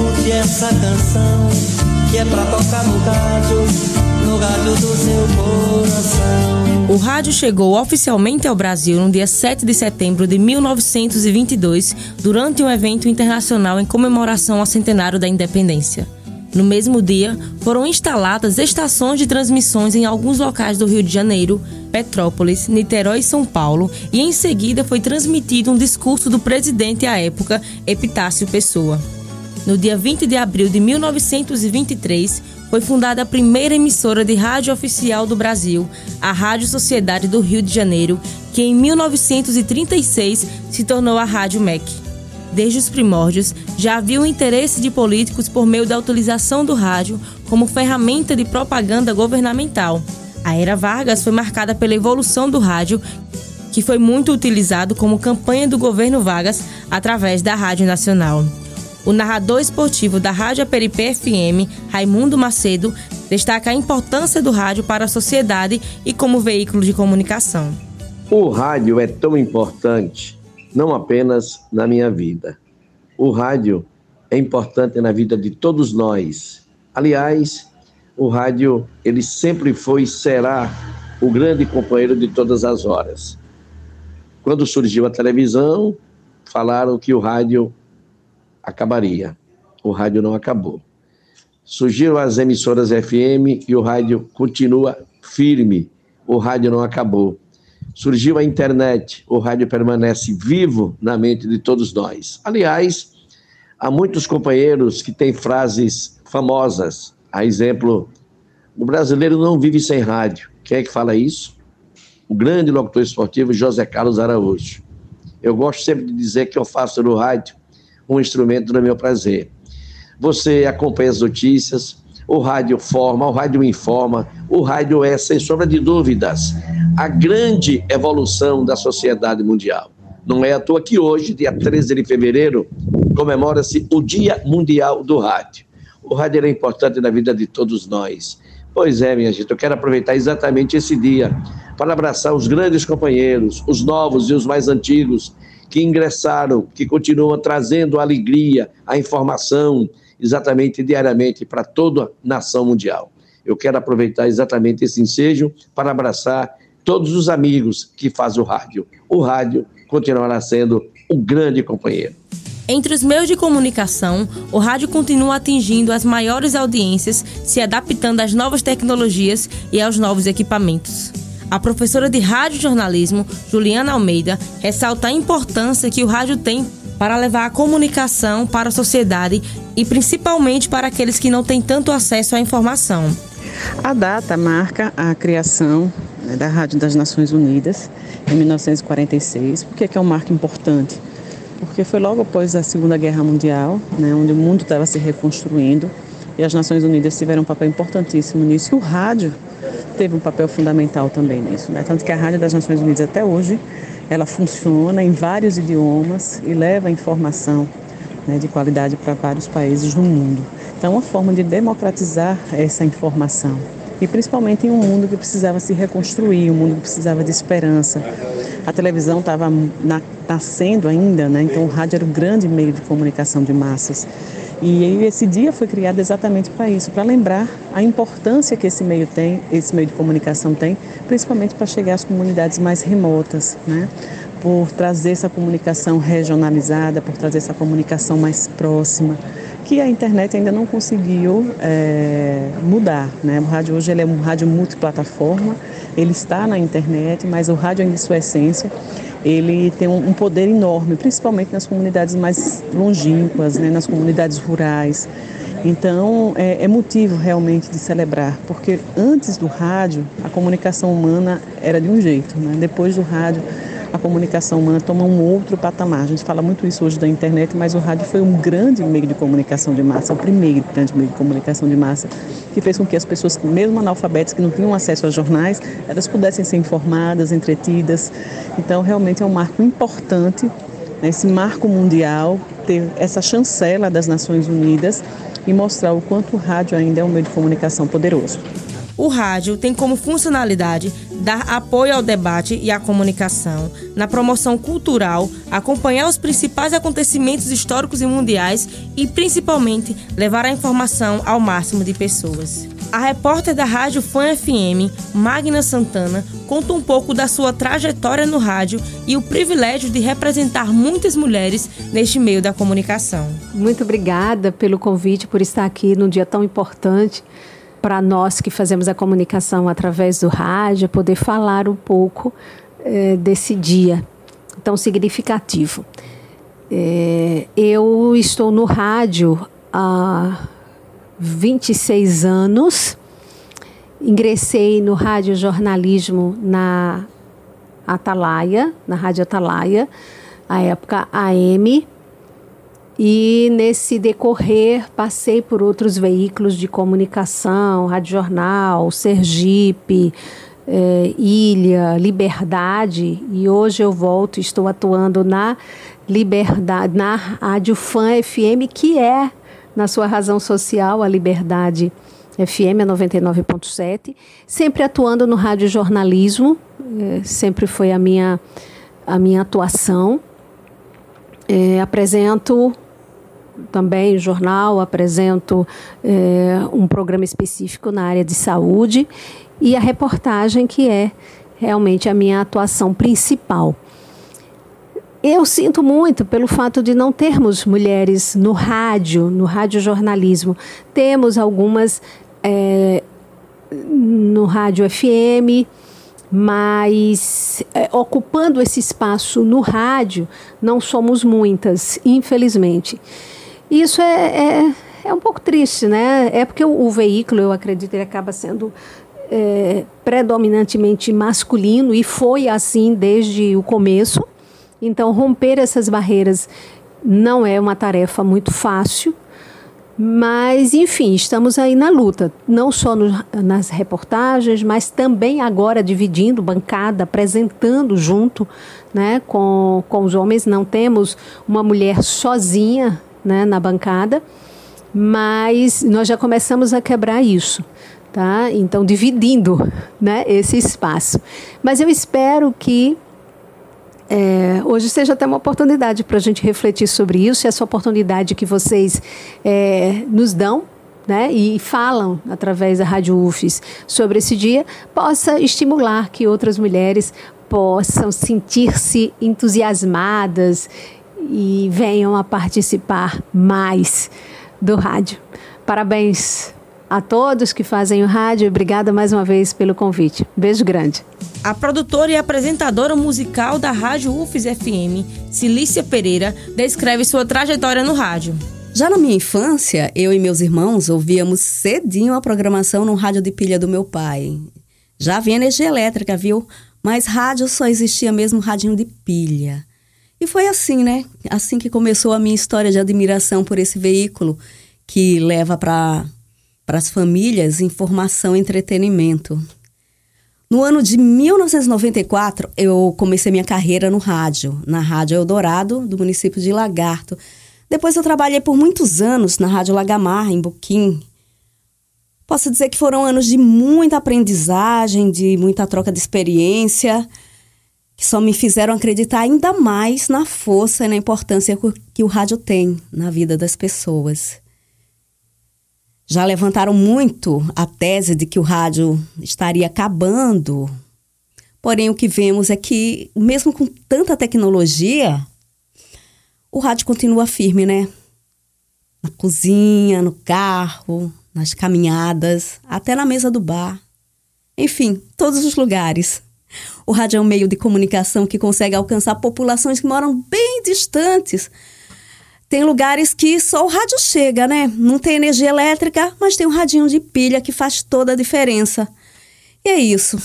escute essa canção que é pra tocar no rádio, no rádio do seu coração. O rádio chegou oficialmente ao Brasil no dia 7 de setembro de 1922, durante um evento internacional em comemoração ao centenário da independência. No mesmo dia, foram instaladas estações de transmissões em alguns locais do Rio de Janeiro, Petrópolis, Niterói e São Paulo, e em seguida foi transmitido um discurso do presidente à época, Epitácio Pessoa. No dia 20 de abril de 1923, foi fundada a primeira emissora de rádio oficial do Brasil, a Rádio Sociedade do Rio de Janeiro, que em 1936 se tornou a Rádio MEC. Desde os primórdios, já havia o interesse de políticos por meio da utilização do rádio como ferramenta de propaganda governamental. A era Vargas foi marcada pela evolução do rádio, que foi muito utilizado como campanha do governo Vargas através da Rádio Nacional. O narrador esportivo da Rádio Aperipe FM, Raimundo Macedo, destaca a importância do rádio para a sociedade e como veículo de comunicação. O rádio é tão importante não apenas na minha vida. O rádio é importante na vida de todos nós. Aliás, o rádio, ele sempre foi e será o grande companheiro de todas as horas. Quando surgiu a televisão, falaram que o rádio acabaria. O rádio não acabou. Surgiram as emissoras FM e o rádio continua firme. O rádio não acabou. Surgiu a internet, o rádio permanece vivo na mente de todos nós. Aliás, há muitos companheiros que têm frases famosas. A exemplo, o brasileiro não vive sem rádio. Quem é que fala isso? O grande locutor esportivo José Carlos Araújo. Eu gosto sempre de dizer que eu faço do rádio um instrumento do meu prazer. Você acompanha as notícias, o rádio forma, o rádio informa, o rádio é, sem sombra de dúvidas, a grande evolução da sociedade mundial. Não é à toa que hoje, dia 13 de fevereiro, comemora-se o Dia Mundial do Rádio. O rádio é importante na vida de todos nós. Pois é, minha gente, eu quero aproveitar exatamente esse dia para abraçar os grandes companheiros, os novos e os mais antigos, que ingressaram, que continuam trazendo a alegria, a informação, exatamente diariamente para toda a nação mundial. Eu quero aproveitar exatamente esse ensejo para abraçar todos os amigos que fazem o rádio. O rádio continuará sendo um grande companheiro. Entre os meios de comunicação, o rádio continua atingindo as maiores audiências, se adaptando às novas tecnologias e aos novos equipamentos. A professora de rádio jornalismo, Juliana Almeida, ressalta a importância que o rádio tem para levar a comunicação para a sociedade e principalmente para aqueles que não têm tanto acesso à informação. A data marca a criação né, da Rádio das Nações Unidas em 1946. Por que é um marco importante? Porque foi logo após a Segunda Guerra Mundial, né, onde o mundo estava se reconstruindo e as Nações Unidas tiveram um papel importantíssimo nisso. E o rádio teve um papel fundamental também nisso. Né? Tanto que a Rádio das Nações Unidas até hoje ela funciona em vários idiomas e leva informação né, de qualidade para vários países do mundo. Então, é uma forma de democratizar essa informação. E principalmente em um mundo que precisava se reconstruir, um mundo que precisava de esperança. A televisão estava nascendo ainda, né? então o rádio era o grande meio de comunicação de massas. E esse dia foi criado exatamente para isso, para lembrar a importância que esse meio tem, esse meio de comunicação tem, principalmente para chegar às comunidades mais remotas, né? Por trazer essa comunicação regionalizada, por trazer essa comunicação mais próxima, que a internet ainda não conseguiu é, mudar, né? O rádio hoje ele é um rádio multiplataforma, ele está na internet, mas o rádio em sua essência ele tem um poder enorme, principalmente nas comunidades mais longínquas, né, nas comunidades rurais. Então, é, é, motivo realmente de celebrar, porque antes do rádio, a comunicação humana era de um jeito, né? depois do rádio, a comunicação humana toma um outro patamar. A gente fala muito isso hoje da internet, mas o rádio foi um grande meio de comunicação de massa, o primeiro grande meio de comunicação de massa, que fez com que as pessoas, mesmo analfabetas, que não tinham acesso a jornais, elas pudessem ser informadas, entretidas. Então, realmente é um marco importante, né, esse marco mundial, ter essa chancela das Nações Unidas e mostrar o quanto o rádio ainda é um meio de comunicação poderoso. O rádio tem como funcionalidade dar apoio ao debate e à comunicação, na promoção cultural, acompanhar os principais acontecimentos históricos e mundiais e, principalmente, levar a informação ao máximo de pessoas. A repórter da Rádio Fã FM, Magna Santana, conta um pouco da sua trajetória no rádio e o privilégio de representar muitas mulheres neste meio da comunicação. Muito obrigada pelo convite, por estar aqui num dia tão importante para nós que fazemos a comunicação através do rádio, poder falar um pouco é, desse dia tão significativo. É, eu estou no rádio há 26 anos. Ingressei no rádio jornalismo na Atalaia, na Rádio Atalaia, a época AM. E nesse decorrer passei por outros veículos de comunicação, Rádio Jornal, Sergipe, é, Ilha, Liberdade, e hoje eu volto, estou atuando na Liberdade, na Rádio Fã FM, que é na sua razão social, a Liberdade FM, a 99.7, sempre atuando no rádio jornalismo, é, sempre foi a minha, a minha atuação. É, apresento também jornal, apresento é, um programa específico na área de saúde e a reportagem, que é realmente a minha atuação principal. Eu sinto muito pelo fato de não termos mulheres no rádio, no radiojornalismo. Temos algumas é, no rádio FM, mas é, ocupando esse espaço no rádio, não somos muitas, infelizmente. Isso é, é, é um pouco triste, né? É porque o, o veículo, eu acredito, ele acaba sendo é, predominantemente masculino e foi assim desde o começo. Então, romper essas barreiras não é uma tarefa muito fácil, mas, enfim, estamos aí na luta, não só no, nas reportagens, mas também agora dividindo bancada, apresentando junto né, com, com os homens. Não temos uma mulher sozinha né, na bancada, mas nós já começamos a quebrar isso. Tá? Então, dividindo né, esse espaço. Mas eu espero que é, hoje seja até uma oportunidade para a gente refletir sobre isso, essa oportunidade que vocês é, nos dão né, e falam através da Rádio UFES sobre esse dia, possa estimular que outras mulheres possam sentir-se entusiasmadas e venham a participar mais do rádio. Parabéns a todos que fazem o rádio. Obrigada mais uma vez pelo convite. Beijo grande. A produtora e apresentadora musical da Rádio UFES FM, Cilícia Pereira, descreve sua trajetória no rádio. Já na minha infância, eu e meus irmãos ouvíamos cedinho a programação no rádio de pilha do meu pai. Já havia energia elétrica, viu? Mas rádio só existia mesmo radinho de pilha. E foi assim, né? Assim que começou a minha história de admiração por esse veículo que leva para as famílias informação e entretenimento. No ano de 1994, eu comecei minha carreira no rádio, na Rádio Eldorado, do município de Lagarto. Depois eu trabalhei por muitos anos na Rádio Lagamar, em Buquim. Posso dizer que foram anos de muita aprendizagem, de muita troca de experiência, que só me fizeram acreditar ainda mais na força e na importância que o rádio tem na vida das pessoas já levantaram muito a tese de que o rádio estaria acabando. Porém, o que vemos é que, mesmo com tanta tecnologia, o rádio continua firme, né? Na cozinha, no carro, nas caminhadas, até na mesa do bar. Enfim, todos os lugares. O rádio é um meio de comunicação que consegue alcançar populações que moram bem distantes tem lugares que só o rádio chega, né? Não tem energia elétrica, mas tem um radinho de pilha que faz toda a diferença. E é isso.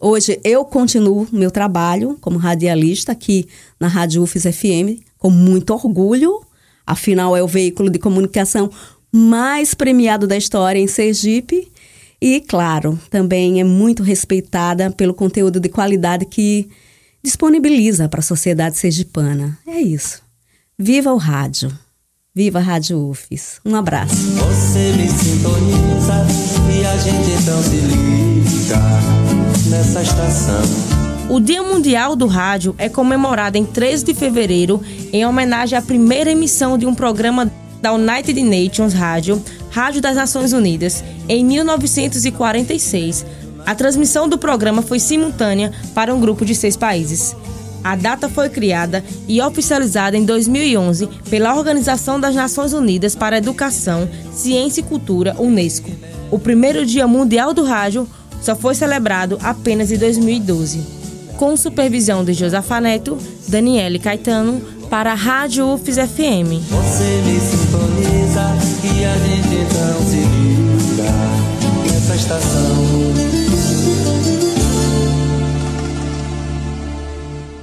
Hoje eu continuo meu trabalho como radialista aqui na Rádio UFES FM com muito orgulho. Afinal, é o veículo de comunicação mais premiado da história em Sergipe. E, claro, também é muito respeitada pelo conteúdo de qualidade que disponibiliza para a sociedade sergipana. É isso. Viva o rádio. Viva a Rádio UFES. Um abraço. Você me sintoniza e a gente então se liga. nessa estação. O Dia Mundial do Rádio é comemorado em 13 de fevereiro em homenagem à primeira emissão de um programa da United Nations Rádio, Rádio das Nações Unidas, em 1946. A transmissão do programa foi simultânea para um grupo de seis países. A data foi criada e oficializada em 2011 pela Organização das Nações Unidas para a Educação, Ciência e Cultura, Unesco. O primeiro Dia Mundial do Rádio só foi celebrado apenas em 2012. Com supervisão de Josafa Neto, Daniele Caetano, para a Rádio UFES FM. Você me sintoniza e a gente então se liga nessa estação.